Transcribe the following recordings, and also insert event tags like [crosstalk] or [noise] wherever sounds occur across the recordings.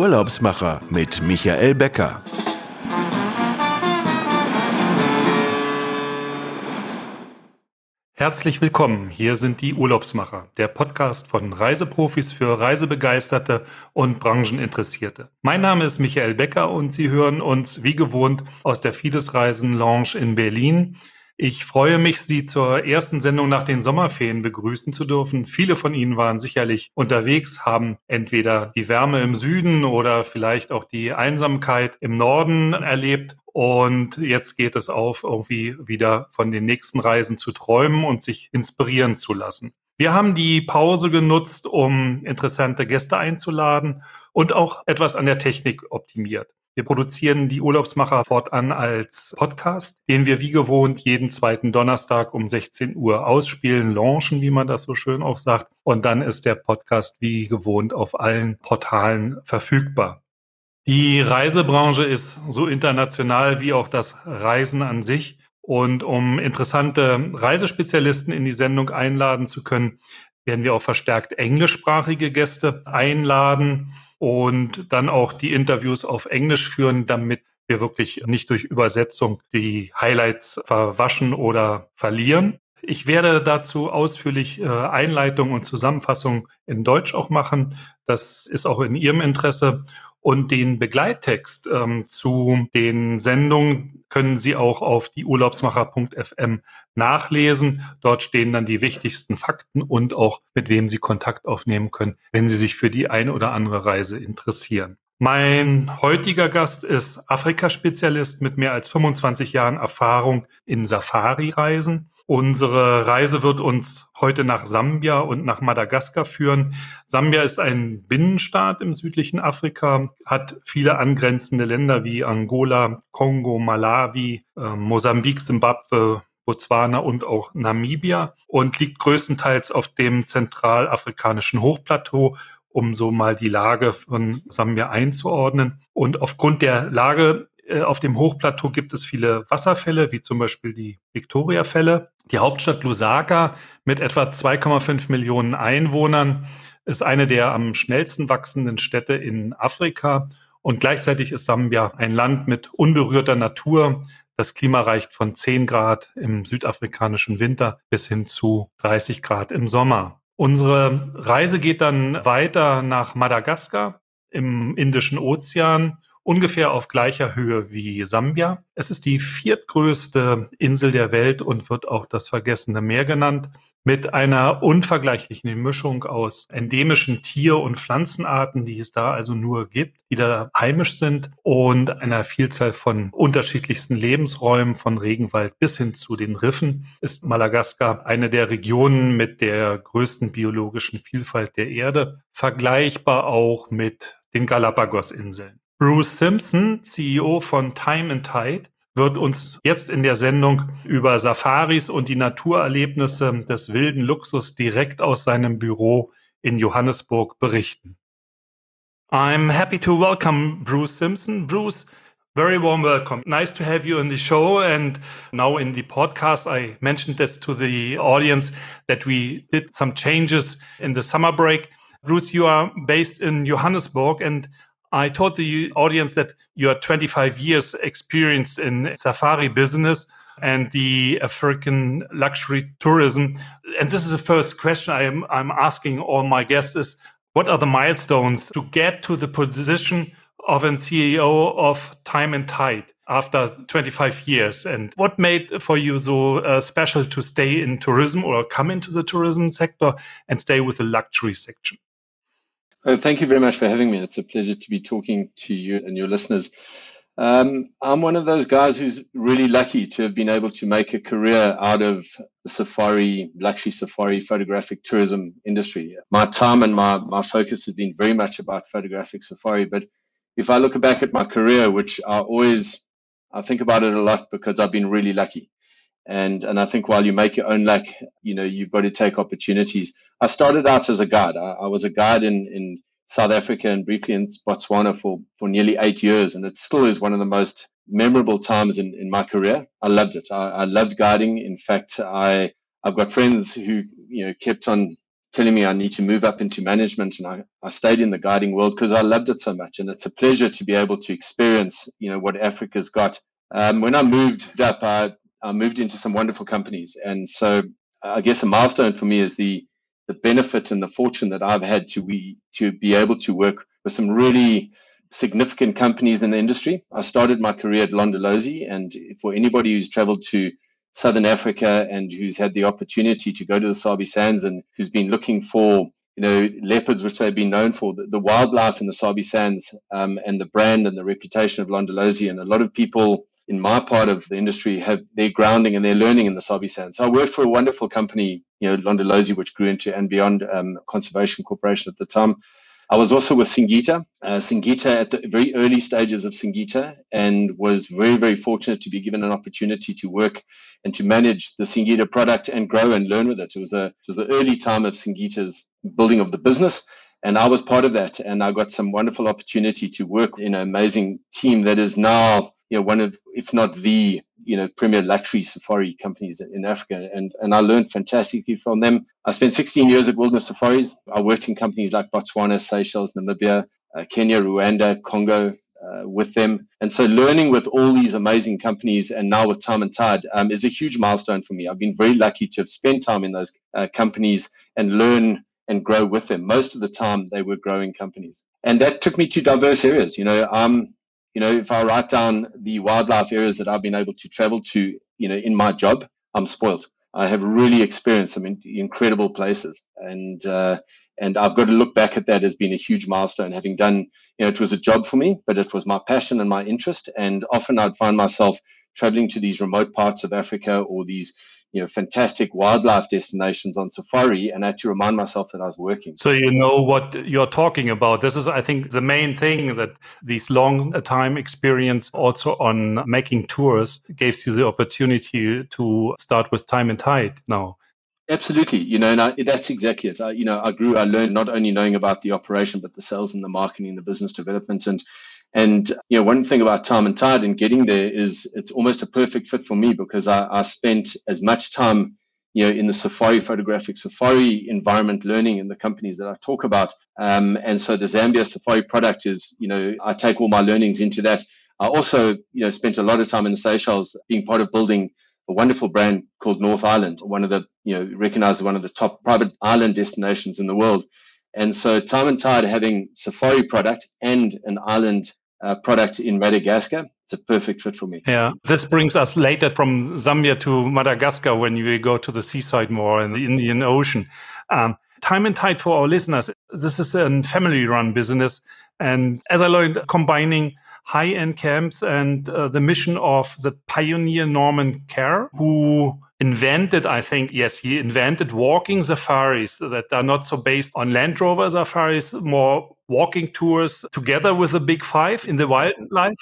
Urlaubsmacher mit Michael Becker. Herzlich willkommen. Hier sind die Urlaubsmacher, der Podcast von Reiseprofis für Reisebegeisterte und Brancheninteressierte. Mein Name ist Michael Becker und Sie hören uns wie gewohnt aus der Fides Reisen Lounge in Berlin. Ich freue mich, Sie zur ersten Sendung nach den Sommerferien begrüßen zu dürfen. Viele von Ihnen waren sicherlich unterwegs, haben entweder die Wärme im Süden oder vielleicht auch die Einsamkeit im Norden erlebt. Und jetzt geht es auf, irgendwie wieder von den nächsten Reisen zu träumen und sich inspirieren zu lassen. Wir haben die Pause genutzt, um interessante Gäste einzuladen und auch etwas an der Technik optimiert. Wir produzieren die Urlaubsmacher fortan als Podcast, den wir wie gewohnt jeden zweiten Donnerstag um 16 Uhr ausspielen, launchen, wie man das so schön auch sagt. Und dann ist der Podcast wie gewohnt auf allen Portalen verfügbar. Die Reisebranche ist so international wie auch das Reisen an sich. Und um interessante Reisespezialisten in die Sendung einladen zu können, werden wir auch verstärkt englischsprachige Gäste einladen und dann auch die Interviews auf Englisch führen, damit wir wirklich nicht durch Übersetzung die Highlights verwaschen oder verlieren. Ich werde dazu ausführlich äh, Einleitung und Zusammenfassung in Deutsch auch machen. Das ist auch in Ihrem Interesse. Und den Begleittext ähm, zu den Sendungen können Sie auch auf die Urlaubsmacher.fm nachlesen. Dort stehen dann die wichtigsten Fakten und auch mit wem Sie Kontakt aufnehmen können, wenn Sie sich für die eine oder andere Reise interessieren. Mein heutiger Gast ist Afrika-Spezialist mit mehr als 25 Jahren Erfahrung in Safari-Reisen. Unsere Reise wird uns heute nach Sambia und nach Madagaskar führen. Sambia ist ein Binnenstaat im südlichen Afrika, hat viele angrenzende Länder wie Angola, Kongo, Malawi, äh, Mosambik, Simbabwe, Botswana und auch Namibia und liegt größtenteils auf dem zentralafrikanischen Hochplateau um so mal die Lage von Sambia einzuordnen. Und aufgrund der Lage äh, auf dem Hochplateau gibt es viele Wasserfälle, wie zum Beispiel die Victoria-Fälle. Die Hauptstadt Lusaka mit etwa 2,5 Millionen Einwohnern ist eine der am schnellsten wachsenden Städte in Afrika. Und gleichzeitig ist Sambia ein Land mit unberührter Natur. Das Klima reicht von 10 Grad im südafrikanischen Winter bis hin zu 30 Grad im Sommer. Unsere Reise geht dann weiter nach Madagaskar im Indischen Ozean ungefähr auf gleicher Höhe wie Sambia. Es ist die viertgrößte Insel der Welt und wird auch das vergessene Meer genannt, mit einer unvergleichlichen Mischung aus endemischen Tier- und Pflanzenarten, die es da also nur gibt, die da heimisch sind und einer Vielzahl von unterschiedlichsten Lebensräumen, von Regenwald bis hin zu den Riffen, ist Madagaskar eine der Regionen mit der größten biologischen Vielfalt der Erde, vergleichbar auch mit den Galapagos-Inseln. Bruce Simpson, CEO von Time and Tide, wird uns jetzt in der Sendung über Safaris und die Naturerlebnisse des wilden Luxus direkt aus seinem Büro in Johannesburg berichten. I'm happy to welcome Bruce Simpson. Bruce, very warm welcome. Nice to have you in the show. And now in the podcast, I mentioned this to the audience that we did some changes in the summer break. Bruce, you are based in Johannesburg and I told the audience that you are 25 years experienced in safari business and the African luxury tourism. And this is the first question I'm, I'm asking all my guests is what are the milestones to get to the position of a CEO of Time and Tide after 25 years? And what made for you so uh, special to stay in tourism or come into the tourism sector and stay with the luxury section? Oh, thank you very much for having me. It's a pleasure to be talking to you and your listeners. Um, I'm one of those guys who's really lucky to have been able to make a career out of the safari, luxury safari photographic tourism industry. My time and my, my focus has been very much about photographic safari. But if I look back at my career, which I always, I think about it a lot because I've been really lucky. And, and I think while you make your own luck, you know, you've got to take opportunities. I started out as a guide. I, I was a guide in, in South Africa and briefly in Botswana for, for nearly eight years. And it still is one of the most memorable times in, in my career. I loved it. I, I loved guiding. In fact, I, I've got friends who, you know, kept on telling me I need to move up into management. And I, I stayed in the guiding world because I loved it so much. And it's a pleasure to be able to experience, you know, what Africa's got. Um, when I moved up, I, I moved into some wonderful companies. And so I guess a milestone for me is the the benefit and the fortune that I've had to be to be able to work with some really significant companies in the industry. I started my career at Londolozi, and for anybody who's traveled to Southern Africa and who's had the opportunity to go to the Sabi Sands and who's been looking for you know leopards, which they've been known for, the, the wildlife in the Sabi Sands um, and the brand and the reputation of Londolozi, and a lot of people in my part of the industry have their grounding and their learning in the Sabi Sands. So I worked for a wonderful company, you know, Londolozi, which grew into and beyond um, Conservation Corporation at the time. I was also with Singita, uh, Singita at the very early stages of Singita, and was very, very fortunate to be given an opportunity to work and to manage the Singita product and grow and learn with it. It was, a, it was the early time of Singita's building of the business, and I was part of that. And I got some wonderful opportunity to work in an amazing team that is now you know one of if not the you know premier luxury safari companies in Africa and and I learned fantastically from them. I spent 16 years at Wilderness Safaris. I worked in companies like Botswana, Seychelles, Namibia, uh, Kenya, Rwanda, Congo. Uh, with them, and so learning with all these amazing companies, and now with Time and Tide, um, is a huge milestone for me. I've been very lucky to have spent time in those uh, companies and learn and grow with them. Most of the time, they were growing companies, and that took me to diverse areas. You know, I'm you know, if I write down the wildlife areas that I've been able to travel to, you know, in my job, I'm spoiled. I have really experienced some incredible places, and uh, and I've got to look back at that as being a huge milestone. Having done, you know, it was a job for me, but it was my passion and my interest. And often I'd find myself traveling to these remote parts of Africa or these you know fantastic wildlife destinations on safari and I had to remind myself that I was working. So you know what you're talking about. This is I think the main thing that these long time experience also on making tours gives you the opportunity to start with time and tide now. Absolutely, you know, and I, that's exactly it. I, you know, I grew, I learned not only knowing about the operation, but the sales and the marketing, the business development, and and you know, one thing about time and tide and getting there is it's almost a perfect fit for me because I, I spent as much time you know in the safari photographic safari environment learning in the companies that i talk about. Um, and so the zambia safari product is you know i take all my learnings into that. I also you know spent a lot of time in the seychelles being part of building a wonderful brand called north island one of the you know recognized as one of the top private island destinations in the world. And so time and tide having safari product and an island uh, product in Madagascar. It's a perfect fit for me. Yeah, this brings us later from Zambia to Madagascar when you go to the seaside more in the Indian Ocean. Um, time and tide for our listeners. This is a family run business. And as I learned, combining high end camps and uh, the mission of the pioneer Norman Carr, who invented, I think, yes, he invented walking safaris that are not so based on Land Rover safaris, more walking tours together with the Big Five in the wildlife?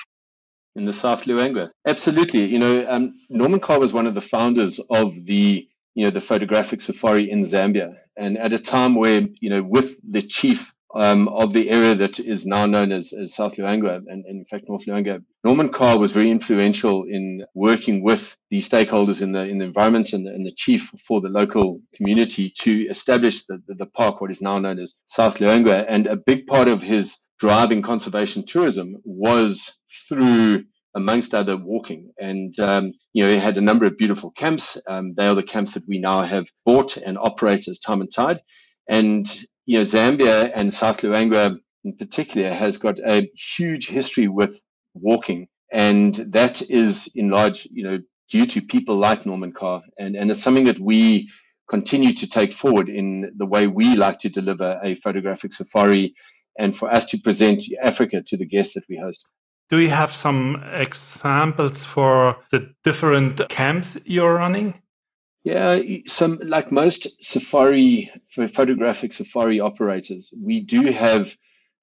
In the South Luangwa. Absolutely. You know, um, Norman Carr was one of the founders of the, you know, the photographic safari in Zambia. And at a time where, you know, with the chief um, of the area that is now known as, as South Luangwa and, and, in fact North Luangwa. Norman Carr was very influential in working with the stakeholders in the in the environment and the, and the chief for the local community to establish the, the, the park, what is now known as South Luangwa. And a big part of his driving conservation tourism was through amongst other walking. And, um, you know, he had a number of beautiful camps. Um, they are the camps that we now have bought and operate as Time and Tide. And you know, Zambia and South Luangwa in particular has got a huge history with walking, and that is in large, you know, due to people like Norman Carr, and and it's something that we continue to take forward in the way we like to deliver a photographic safari, and for us to present Africa to the guests that we host. Do you have some examples for the different camps you're running? Yeah, some like most safari for photographic safari operators, we do have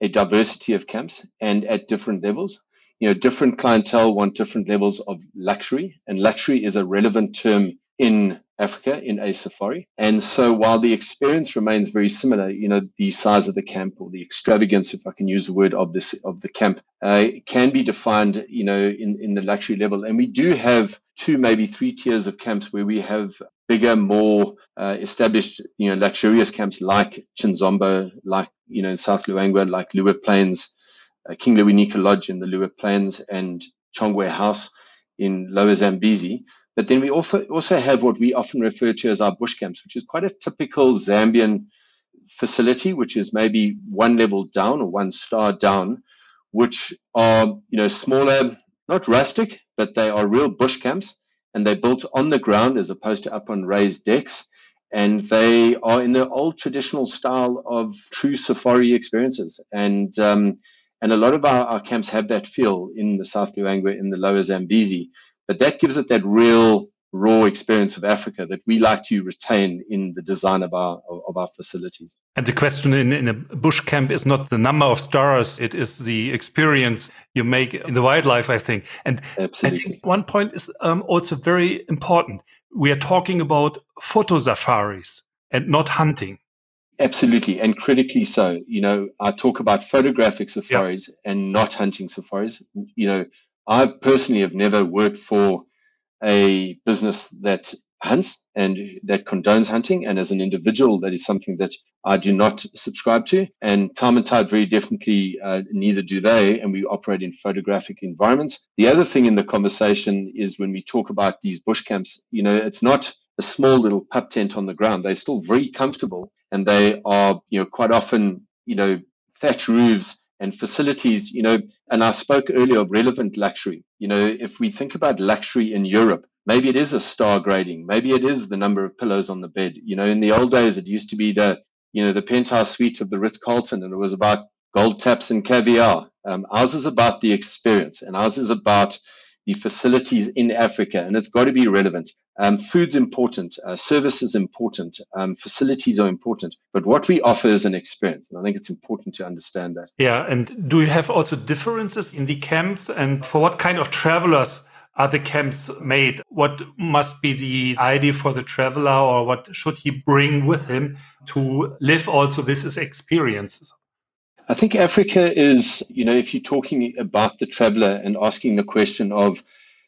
a diversity of camps and at different levels. You know, different clientele want different levels of luxury, and luxury is a relevant term in Africa in a safari. And so while the experience remains very similar, you know, the size of the camp or the extravagance, if I can use the word of this of the camp, uh, can be defined, you know, in, in the luxury level. And we do have two, maybe three tiers of camps where we have bigger, more uh, established, you know, luxurious camps like Chinzombo, like, you know, in South Luangwa, like Liuwa Plains, uh, King Lewanika Lodge in the Liuwa Plains, and Chongwe House in Lower Zambezi. But then we also, have what we often refer to as our bush camps, which is quite a typical Zambian facility, which is maybe one level down or one star down, which are you know smaller, not rustic, but they are real bush camps, and they're built on the ground as opposed to up on raised decks. And they are in the old traditional style of true safari experiences. And um, and a lot of our, our camps have that feel in the South Luangwa, in the lower Zambezi. But that gives it that real raw experience of Africa that we like to retain in the design of our of our facilities. And the question in, in a bush camp is not the number of stars; it is the experience you make in the wildlife. I think, and Absolutely. I think one point is um, also very important. We are talking about photo safaris and not hunting. Absolutely, and critically so. You know, I talk about photographic safaris yeah. and not hunting safaris. You know, I personally have never worked for a business that hunts and that condones hunting. And as an individual, that is something that I do not subscribe to. And Time and Tide very definitely uh, neither do they. And we operate in photographic environments. The other thing in the conversation is when we talk about these bush camps, you know, it's not a small little pup tent on the ground. They're still very comfortable and they are, you know, quite often, you know, thatch roofs and facilities, you know, and I spoke earlier of relevant luxury. You know, if we think about luxury in Europe, maybe it is a star grading, maybe it is the number of pillows on the bed. You know, in the old days, it used to be the, you know, the penthouse suite of the Ritz Carlton, and it was about gold taps and caviar. Um, ours is about the experience, and ours is about the facilities in Africa, and it's got to be relevant. Um, food's important, uh, service is important, um, facilities are important, but what we offer is an experience, and I think it's important to understand that. Yeah, and do you have also differences in the camps, and for what kind of travelers? Are the camps made? What must be the idea for the traveler, or what should he bring with him to live also this is experiences? I think Africa is, you know, if you're talking about the traveler and asking the question of,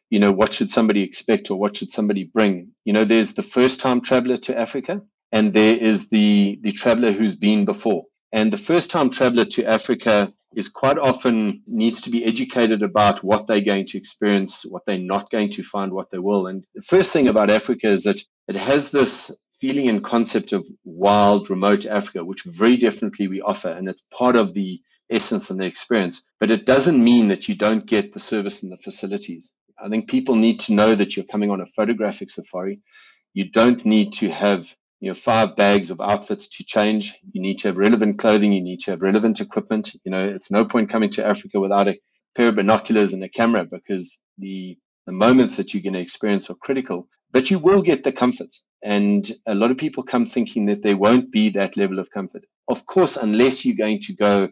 you know, what should somebody expect or what should somebody bring? You know, there's the first time traveler to Africa and there is the the traveler who's been before. And the first time traveler to Africa is quite often needs to be educated about what they're going to experience, what they're not going to find, what they will. And the first thing about Africa is that it has this feeling and concept of wild, remote Africa, which very definitely we offer. And it's part of the essence and the experience. But it doesn't mean that you don't get the service and the facilities. I think people need to know that you're coming on a photographic safari. You don't need to have you know five bags of outfits to change. You need to have relevant clothing. You need to have relevant equipment. You know, it's no point coming to Africa without a pair of binoculars and a camera because the the moments that you're going to experience are critical. But you will get the comforts. And a lot of people come thinking that there won't be that level of comfort. Of course, unless you're going to go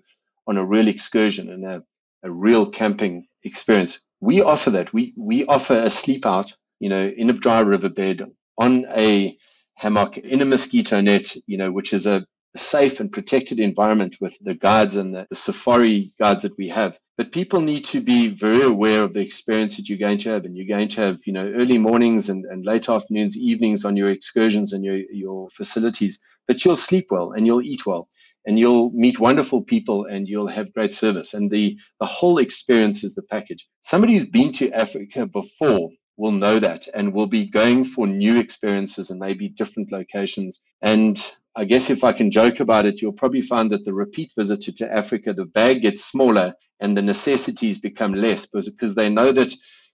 on a real excursion and a, a real camping experience. We offer that. We we offer a sleep out, you know, in a dry riverbed on a hammock in a mosquito net, you know, which is a safe and protected environment with the guides and the, the safari guides that we have. But people need to be very aware of the experience that you're going to have. And you're going to have, you know, early mornings and, and late afternoons, evenings on your excursions and your, your facilities. But you'll sleep well and you'll eat well and you'll meet wonderful people and you'll have great service. And the, the whole experience is the package. Somebody who's been to Africa before will know that and will be going for new experiences and maybe different locations. And I guess if I can joke about it, you'll probably find that the repeat visitor to Africa, the bag gets smaller and the necessities become less because, they know that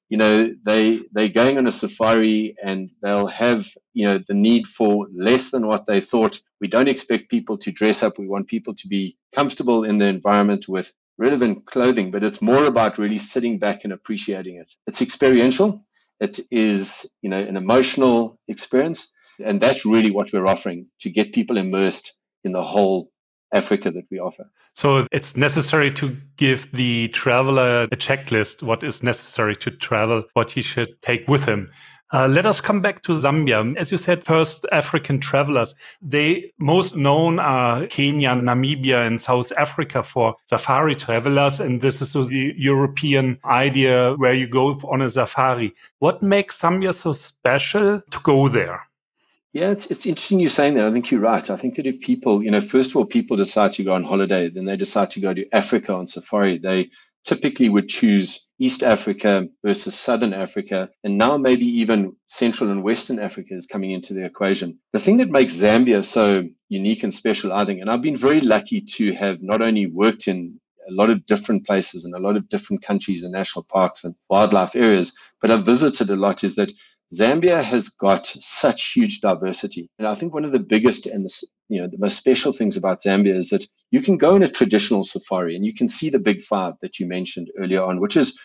you know they they're going on a safari and they'll have you know the need for less than what they thought. We don't expect people to dress up. We want people to be comfortable in the environment with relevant clothing but it's more about really sitting back and appreciating it. It's experiential. It is you know an emotional experience and that's really what we're offering to get people immersed in the whole Africa that we offer. So it's necessary to give the traveler a checklist, what is necessary to travel, what he should take with him. Uh, let us come back to Zambia. As you said, first African travelers, they most known are Kenya, Namibia, and South Africa for safari travelers. And this is the European idea where you go on a safari. What makes Zambia so special to go there? Yeah, it's, it's interesting you saying that. I think you're right. I think that if people, you know, first of all, people decide to go on holiday, then they decide to go to Africa on safari, they typically would choose East Africa versus Southern Africa, and now maybe even Central and Western Africa is coming into the equation. The thing that makes Zambia so unique and special, I think, and I've been very lucky to have not only worked in a lot of different places and a lot of different countries and national parks and wildlife areas, but I've visited a lot, is that Zambia has got such huge diversity. And I think one of the biggest and the, you know the most special things about Zambia is that you can go in a traditional safari and you can see the big five that you mentioned earlier on, which is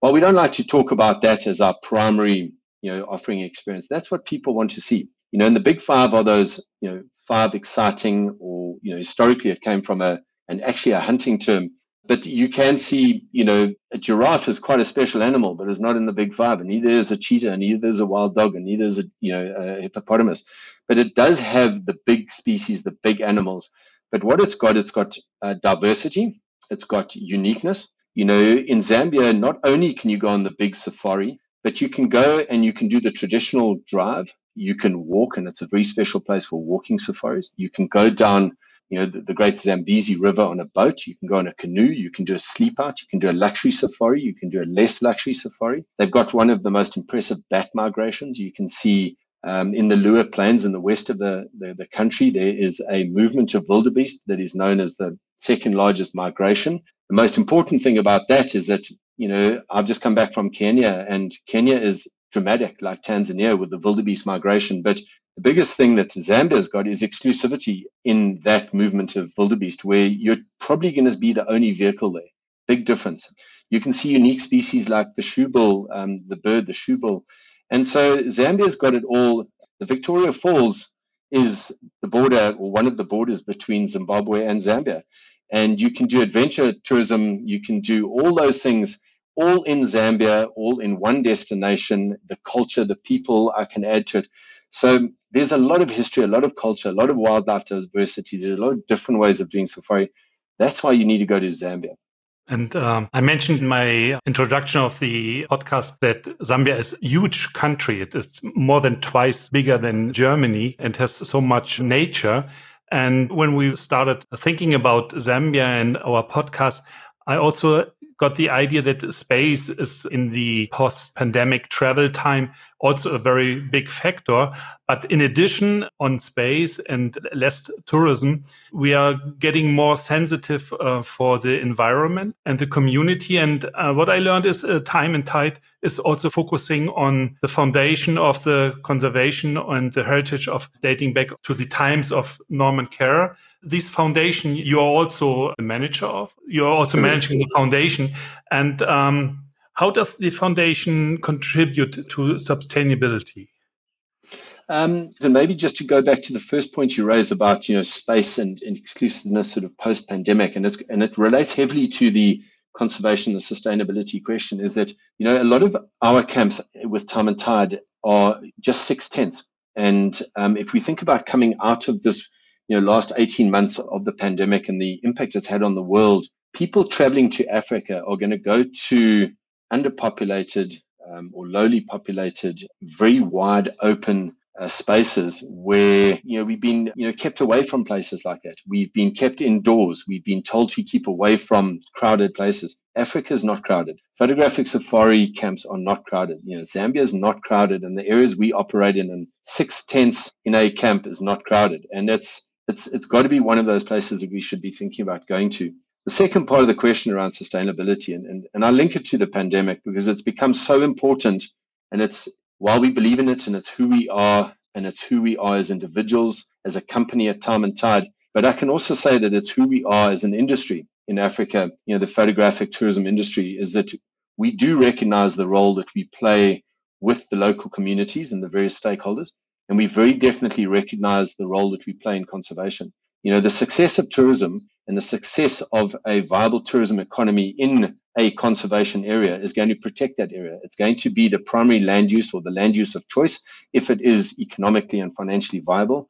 while we don't like to talk about that as our primary you know offering experience, that's what people want to see. You know, and the big five are those you know five exciting or you know historically it came from a and actually a hunting term but you can see, you know, a giraffe is quite a special animal, but it's not in the big five. And neither is a cheetah, and neither is a wild dog, and neither is a, you know, a hippopotamus. But it does have the big species, the big animals. But what it's got, it's got uh, diversity, it's got uniqueness. You know, in Zambia, not only can you go on the big safari, but you can go and you can do the traditional drive. You can walk, and it's a very special place for walking safaris. You can go down you know, the, the, Great Zambezi River on a boat. You can go on a canoe. You can do a sleep out. You can do a luxury safari. You can do a less luxury safari. They've got one of the most impressive bat migrations. You can see um, in the Liuwa Plains in the west of the, the, the, country, there is a movement of wildebeest that is known as the second largest migration. The most important thing about that is that, you know, I've just come back from Kenya and Kenya is dramatic like Tanzania with the wildebeest migration, but the biggest thing that Zambia's got is exclusivity in that movement of wildebeest, where you're probably going to be the only vehicle there. Big difference. You can see unique species like the shoebill, um, the bird, the shoebill. And so Zambia's got it all. The Victoria Falls is the border or one of the borders between Zimbabwe and Zambia. And you can do adventure tourism, you can do all those things all in Zambia, all in one destination, the culture, the people I can add to it. So there's a lot of history, a lot of culture, a lot of wildlife diversity. There's a lot of different ways of doing safari. That's why you need to go to Zambia. And um, I mentioned in my introduction of the podcast that Zambia is a huge country. It is more than twice bigger than Germany and has so much nature. And when we started thinking about Zambia and our podcast, I also got the idea that space is in the post pandemic travel time also a very big factor. But in addition, on space and less tourism, we are getting more sensitive uh, for the environment and the community. And uh, what I learned is uh, Time and Tide is also focusing on the foundation of the conservation and the heritage of dating back to the times of Norman Carr this foundation you are also a manager of you are also managing the foundation and um, how does the foundation contribute to sustainability? Um, so maybe just to go back to the first point you raised about you know space and, and exclusiveness sort of post pandemic, and it's and it relates heavily to the conservation and sustainability question. Is that you know a lot of our camps with Time and Tide are just six tents, and um, if we think about coming out of this you know last 18 months of the pandemic and the impact it's had on the world people traveling to africa are going to go to underpopulated um, or lowly populated, very wide open uh, spaces where you know we've been you know kept away from places like that. We've been kept indoors. We've been told to keep away from crowded places. Africa is not crowded. Photographic safari camps are not crowded. You know, Zambia is not crowded, and the areas we operate in, and six tents in a camp is not crowded. And it's it's it's got to be one of those places that we should be thinking about going to. The second part of the question around sustainability, and, and, and I link it to the pandemic because it's become so important and it's while we believe in it and it's who we are and it's who we are as individuals, as a company at Time and Tide. But I can also say that it's who we are as an industry in Africa. You know, the photographic tourism industry is that we do recognize the role that we play with the local communities and the various stakeholders. And we very definitely recognize the role that we play in conservation. You know, the success of tourism and the success of a viable tourism economy in a conservation area is going to protect that area. It's going to be the primary land use or the land use of choice if it is economically and financially viable.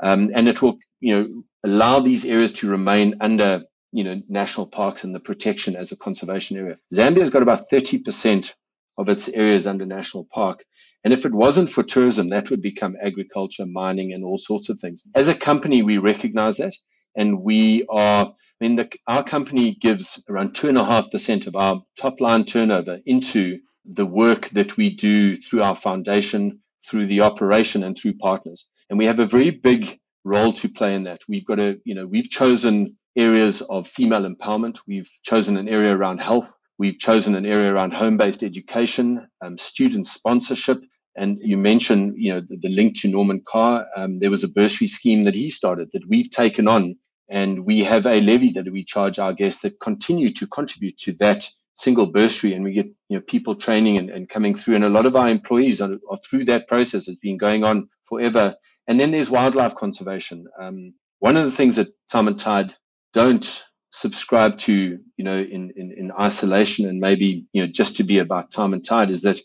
Um, and it will, you know, allow these areas to remain under, you know, national parks and the protection as a conservation area. Zambia's got about 30% of its areas under national park. And if it wasn't for tourism, that would become agriculture, mining, and all sorts of things. As a company, we recognize that. And we are, I mean, the, our company gives around 2.5% of our top line turnover into the work that we do through our foundation, through the operation, and through partners. And we have a very big role to play in that. We've got to, you know, we've chosen areas of female empowerment. We've chosen an area around health. We've chosen an area around home-based education, um, student sponsorship, and you mentioned, you know, the, the link to Norman Carr. Um, there was a bursary scheme that he started that we've taken on, and we have a levy that we charge our guests that continue to contribute to that single bursary, and we get you know people training and, and coming through, and a lot of our employees are, are through that process. It's been going on forever. And then there's wildlife conservation. Um, one of the things that Time and Tide don't subscribe to, you know, in, in, in isolation and maybe, you know, just to be about time and tide is that,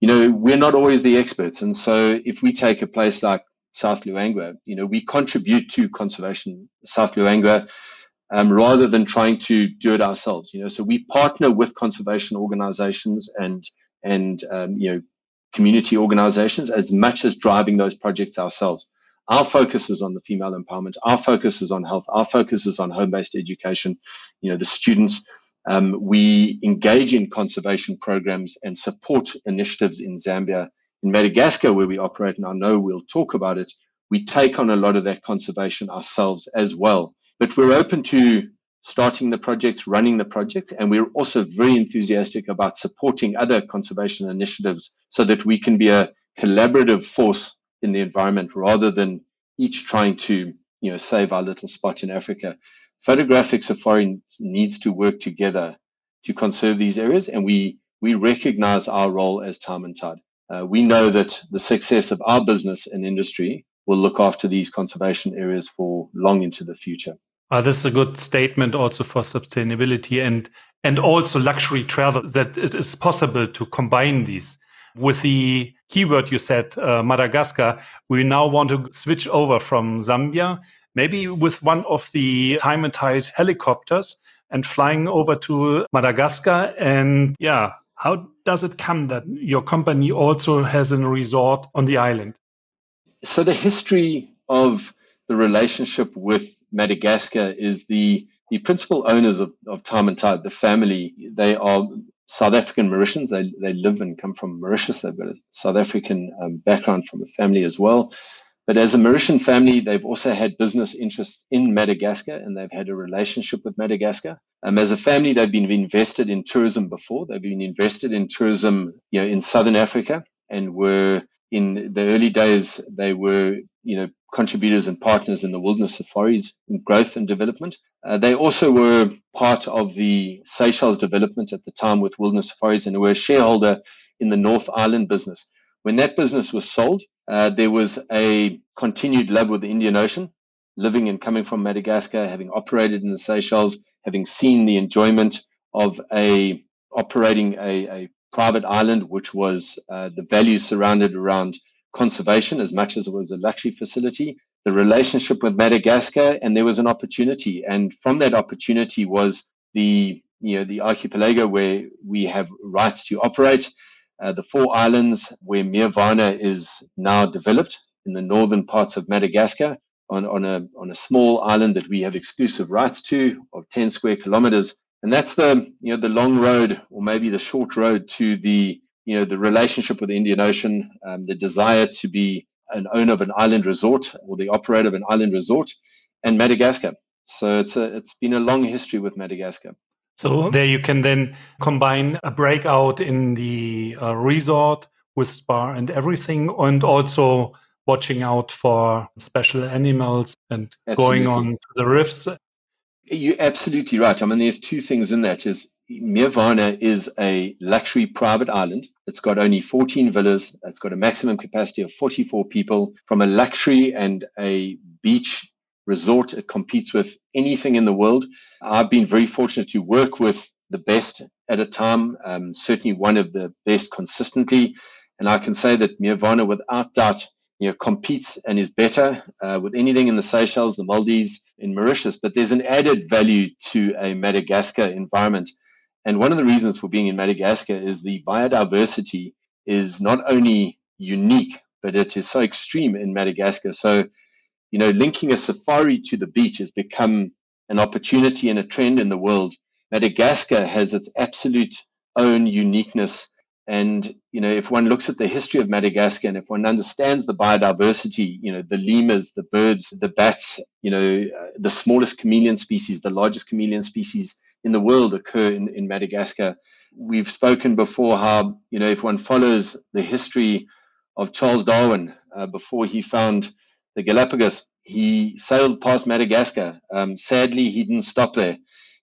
you know, we're not always the experts. And so if we take a place like South Luangwa, you know, we contribute to conservation South Luangwa um, rather than trying to do it ourselves, you know, so we partner with conservation organizations and, and, um, you know, community organizations as much as driving those projects ourselves. Our focus is on the female empowerment. Our focus is on health. Our focus is on home-based education. You know, the students. Um, we engage in conservation programs and support initiatives in Zambia. In Madagascar, where we operate, and I know we'll talk about it, we take on a lot of that conservation ourselves as well. But we're open to starting the projects, running the projects, and we're also very enthusiastic about supporting other conservation initiatives so that we can be a collaborative force in the environment rather than each trying to you know save our little spot in Africa. Photographic safari needs to work together to conserve these areas, and we we recognize our role as time and tide. Uh, we know that the success of our business and industry will look after these conservation areas for long into the future. Uh, this is a good statement also for sustainability and and also luxury travel that it is possible to combine these with the keyword you said, uh, Madagascar, we now want to switch over from Zambia, maybe with one of the time and tide helicopters and flying over to Madagascar. And yeah, how does it come that your company also has a resort on the island? So the history of the relationship with Madagascar is the the principal owners of, of Time and Tide, the family, they are South African Mauritians. They, they live and come from Mauritius. They've got a South African um, background from a family as well. But as a Mauritian family, they've also had business interests in Madagascar and they've had a relationship with Madagascar. Um, as a family, they've been invested in tourism before. They've been invested in tourism you know, in Southern Africa and were in the early days, they were you know contributors and partners in the wilderness safaris in growth and development. Uh, they also were part of the Seychelles development at the time with wilderness safaris and were a shareholder in the North Island business. When that business was sold, uh, there was a continued love with the Indian Ocean, living and coming from Madagascar, having operated in the Seychelles, having seen the enjoyment of a operating a, a private island, which was uh, the values surrounded around conservation as much as it was a luxury facility, the relationship with Madagascar, and there was an opportunity. And from that opportunity was the you know the archipelago where we have rights to operate, uh, the four islands where Miavana is now developed in the northern parts of Madagascar on, on a on a small island that we have exclusive rights to of 10 square kilometers. And that's the you know the long road or maybe the short road to the you know, the relationship with the Indian Ocean, um, the desire to be an owner of an island resort or the operator of an island resort, and Madagascar. So it's a, it's been a long history with Madagascar. So there you can then combine a breakout in the uh, resort with spa and everything, and also watching out for special animals and Absolutely. going on to the reefs. You're absolutely right. I mean, there's two things in that. Is Miavana is a luxury private island. It's got only 14 villas. It's got a maximum capacity of 44 people. From a luxury and a beach resort, it competes with anything in the world. I've been very fortunate to work with the best at a time, um, certainly one of the best consistently. And I can say that Miavana, without doubt, you know, competes and is better uh, with anything in the Seychelles, the Maldives, in Mauritius. But there's an added value to a Madagascar environment and one of the reasons for being in Madagascar is the biodiversity is not only unique, but it is so extreme in Madagascar. So, you know, linking a safari to the beach has become an opportunity and a trend in the world. Madagascar has its absolute own uniqueness. And, you know, if one looks at the history of Madagascar and if one understands the biodiversity, you know, the lemurs, the birds, the bats, you know, uh, the smallest chameleon species, the largest chameleon species in the world occur in, in Madagascar. We've spoken before how, you know, if one follows the history of Charles Darwin uh, before he found the Galapagos, he sailed past Madagascar. Um, sadly, he didn't stop there.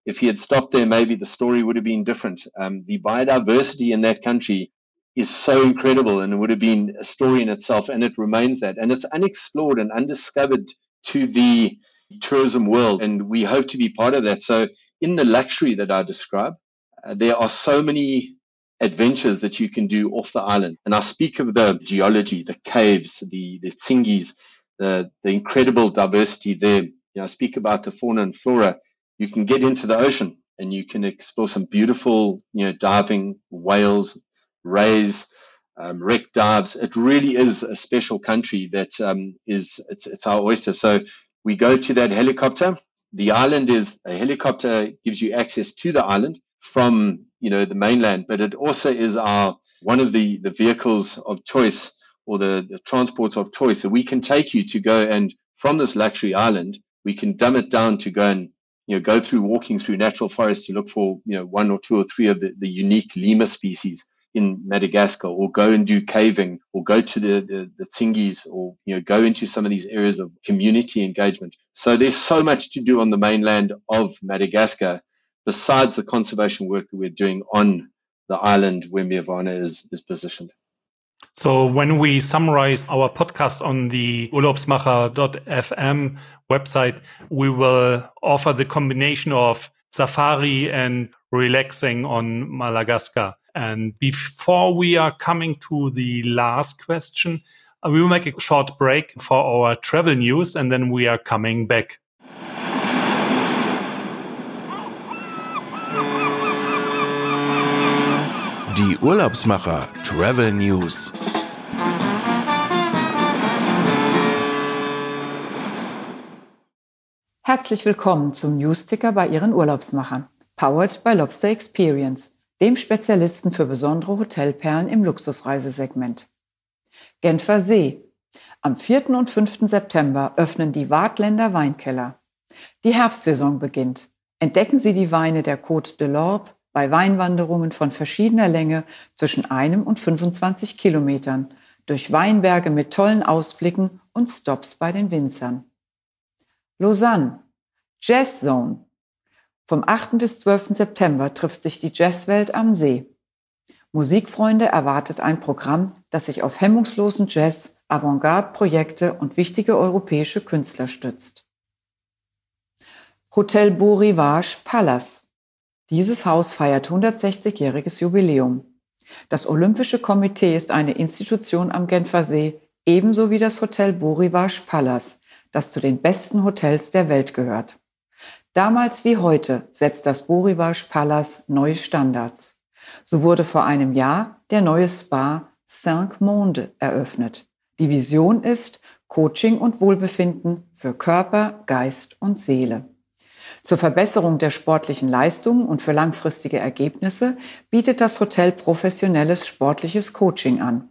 If he had stopped there, maybe the story would have been different. Um, the biodiversity in that country is so incredible and it would have been a story in itself, and it remains that. And it's unexplored and undiscovered to the tourism world, and we hope to be part of that. So, in the luxury that I describe, uh, there are so many adventures that you can do off the island. And I speak of the geology, the caves, the, the tsingis, the, the incredible diversity there. You know, I speak about the fauna and flora. You can get into the ocean and you can explore some beautiful, you know, diving whales, rays, um, wreck dives. It really is a special country that um, is it's, it's our oyster. So we go to that helicopter. The island is a helicopter gives you access to the island from you know the mainland, but it also is our one of the the vehicles of choice or the, the transports of choice that we can take you to go and from this luxury island, we can dumb it down to go and you know go through walking through natural forests to look for you know one or two or three of the, the unique lemur species in Madagascar, or go and do caving, or go to the, the the tsingis, or you know go into some of these areas of community engagement. So there's so much to do on the mainland of Madagascar, besides the conservation work that we're doing on the island where Miavana is is positioned. So when we summarize our podcast on the urlaubsmacher.fm website, we will offer the combination of safari and relaxing on Madagascar. And before we are coming to the last question, uh, we will make a short break for our travel news and then we are coming back. Die Urlaubsmacher Travel News. Herzlich willkommen zum Newsticker bei Ihren Urlaubsmachern. Powered by Lobster Experience, dem Spezialisten für besondere Hotelperlen im Luxusreisesegment. Genfer See. Am 4. und 5. September öffnen die Wartländer Weinkeller. Die Herbstsaison beginnt. Entdecken Sie die Weine der Côte de l'Orbe, bei Weinwanderungen von verschiedener Länge zwischen einem und 25 Kilometern, durch Weinberge mit tollen Ausblicken und Stops bei den Winzern. Lausanne, Jazz Zone. Vom 8. bis 12. September trifft sich die Jazzwelt am See. Musikfreunde erwartet ein Programm, das sich auf hemmungslosen Jazz, Avantgarde-Projekte und wichtige europäische Künstler stützt. Hotel Beau Rivage Palace. Dieses Haus feiert 160-jähriges Jubiläum. Das Olympische Komitee ist eine Institution am Genfersee, ebenso wie das Hotel Beau Rivage Palace, das zu den besten Hotels der Welt gehört. Damals wie heute setzt das Beau Rivage Palace neue Standards. So wurde vor einem Jahr der neue Spa Cinq Monde eröffnet. Die Vision ist Coaching und Wohlbefinden für Körper, Geist und Seele. Zur Verbesserung der sportlichen Leistungen und für langfristige Ergebnisse bietet das Hotel professionelles sportliches Coaching an.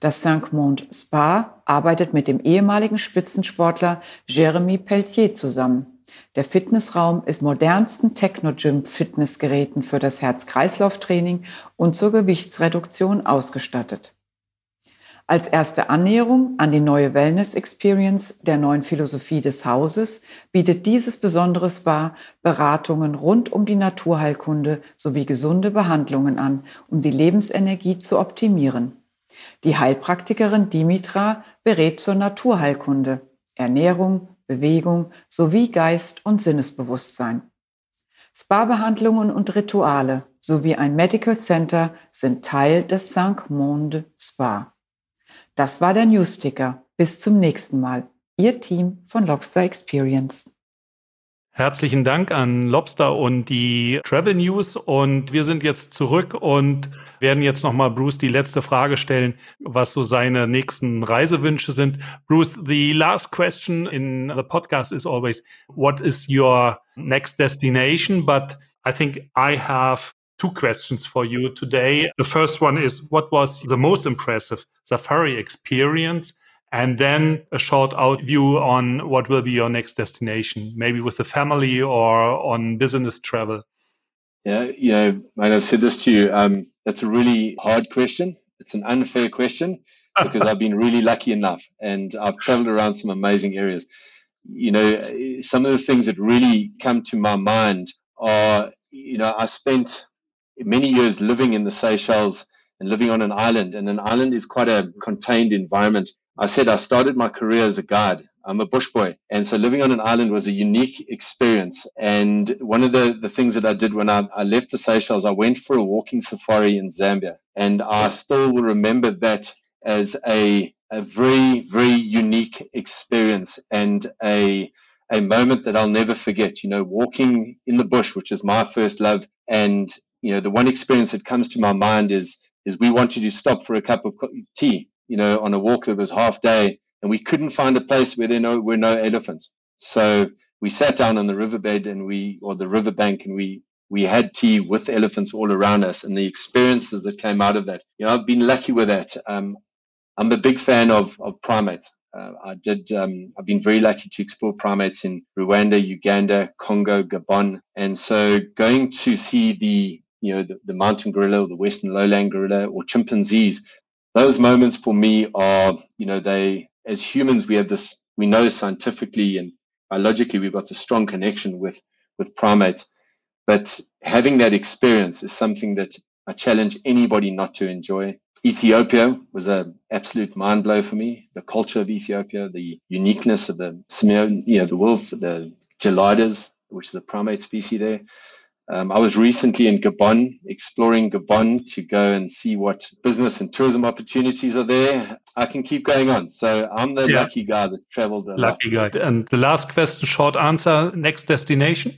Das Cinq Monde Spa arbeitet mit dem ehemaligen Spitzensportler Jeremy Pelletier zusammen. Der Fitnessraum ist modernsten Techno-Gym-Fitnessgeräten für das Herz-Kreislauf-Training und zur Gewichtsreduktion ausgestattet. Als erste Annäherung an die neue Wellness Experience der neuen Philosophie des Hauses bietet dieses besondere Spa Beratungen rund um die Naturheilkunde sowie gesunde Behandlungen an, um die Lebensenergie zu optimieren. Die Heilpraktikerin Dimitra berät zur Naturheilkunde, Ernährung, Bewegung sowie Geist- und Sinnesbewusstsein. Spa-Behandlungen und Rituale sowie ein Medical Center sind Teil des Cinq Monde Spa. Das war der Newsticker. Bis zum nächsten Mal. Ihr Team von Lobster Experience. Herzlichen Dank an Lobster und die Travel News. Und wir sind jetzt zurück und werden jetzt nochmal Bruce die letzte Frage stellen, was so seine nächsten Reisewünsche sind. Bruce, the last question in the podcast is always, what is your next destination? But I think I have two questions for you today. The first one is, what was the most impressive safari experience? and then a short out view on what will be your next destination, maybe with the family or on business travel. Yeah, you know, I've said this to you. Um, that's a really hard question. It's an unfair question because [laughs] I've been really lucky enough and I've traveled around some amazing areas. You know, some of the things that really come to my mind are, you know, I spent many years living in the Seychelles and living on an island, and an island is quite a contained environment I said I started my career as a guide. I'm a bush boy. And so living on an island was a unique experience. And one of the, the things that I did when I, I left the Seychelles, I went for a walking safari in Zambia. And I still will remember that as a, a very, very unique experience and a, a moment that I'll never forget. You know, walking in the bush, which is my first love. And, you know, the one experience that comes to my mind is, is we wanted to stop for a cup of tea you know, on a walk that was half day, and we couldn't find a place where there no, were no elephants. So we sat down on the riverbed and we, or the riverbank, and we we had tea with elephants all around us, and the experiences that came out of that. You know, I've been lucky with that. Um, I'm a big fan of of primates. Uh, I did. Um, I've been very lucky to explore primates in Rwanda, Uganda, Congo, Gabon, and so going to see the you know the, the mountain gorilla or the western lowland gorilla or chimpanzees those moments for me are, you know, they, as humans, we have this, we know scientifically and biologically, we've got a strong connection with, with primates. But having that experience is something that I challenge anybody not to enjoy. Ethiopia was an absolute mind blow for me. The culture of Ethiopia, the uniqueness of the you know, the wolf, the geladas, which is a primate species there, um, I was recently in Gabon, exploring Gabon to go and see what business and tourism opportunities are there. I can keep going on. So I'm the yeah. lucky guy that's traveled a lucky lot. guy. And the last question, short answer, next destination?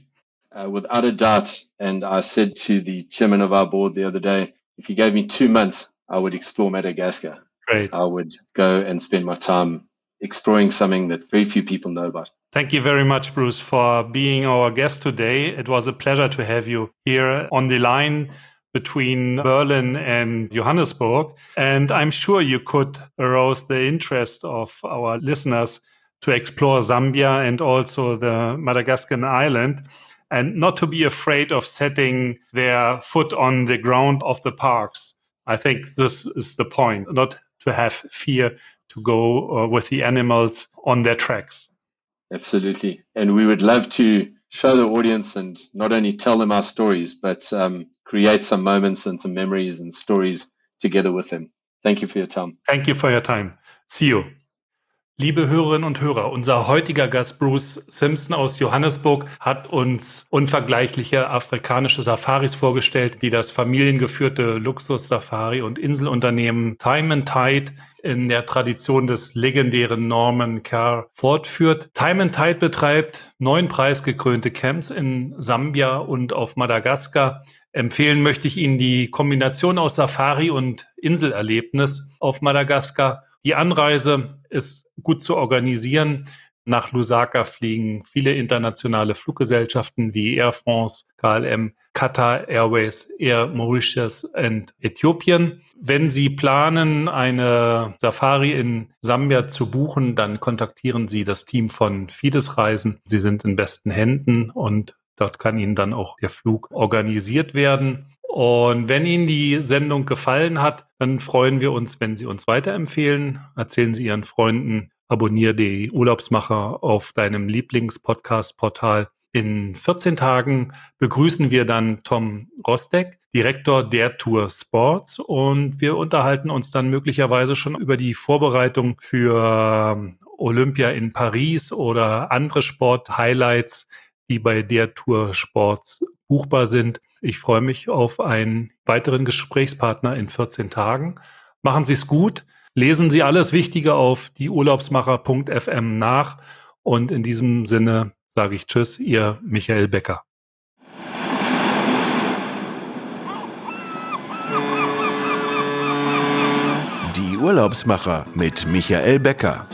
Uh, without a doubt. And I said to the chairman of our board the other day, if he gave me two months, I would explore Madagascar. Great. I would go and spend my time exploring something that very few people know about. Thank you very much, Bruce, for being our guest today. It was a pleasure to have you here on the line between Berlin and Johannesburg. And I'm sure you could arouse the interest of our listeners to explore Zambia and also the Madagascar island and not to be afraid of setting their foot on the ground of the parks. I think this is the point, not to have fear to go uh, with the animals on their tracks. Absolutely. And we would love to show the audience and not only tell them our stories, but um, create some moments and some memories and stories together with them. Thank you for your time. Thank you for your time. See you. Liebe Hörerinnen und Hörer, unser heutiger Gast Bruce Simpson aus Johannesburg hat uns unvergleichliche afrikanische Safaris vorgestellt, die das familiengeführte Luxus-Safari- und Inselunternehmen Time and Tide in der Tradition des legendären Norman Carr fortführt. Time and Tide betreibt neun preisgekrönte Camps in Sambia und auf Madagaskar. Empfehlen möchte ich Ihnen die Kombination aus Safari und Inselerlebnis auf Madagaskar. Die Anreise ist gut zu organisieren. Nach Lusaka fliegen viele internationale Fluggesellschaften wie Air France, KLM, Qatar Airways, Air Mauritius und Äthiopien. Wenn Sie planen, eine Safari in Sambia zu buchen, dann kontaktieren Sie das Team von Fides Reisen. Sie sind in besten Händen und dort kann Ihnen dann auch der Flug organisiert werden. Und wenn Ihnen die Sendung gefallen hat, dann freuen wir uns, wenn Sie uns weiterempfehlen. Erzählen Sie Ihren Freunden, abonniere die Urlaubsmacher auf deinem Lieblingspodcast-Portal. In 14 Tagen begrüßen wir dann Tom Rostek, Direktor der Tour Sports, und wir unterhalten uns dann möglicherweise schon über die Vorbereitung für ähm, Olympia in Paris oder andere Sport-Highlights, die bei der Tour Sports buchbar sind ich freue mich auf einen weiteren Gesprächspartner in 14 Tagen. Machen Sie es gut. Lesen Sie alles Wichtige auf dieurlaubsmacher.fm nach. Und in diesem Sinne sage ich Tschüss, Ihr Michael Becker. Die Urlaubsmacher mit Michael Becker.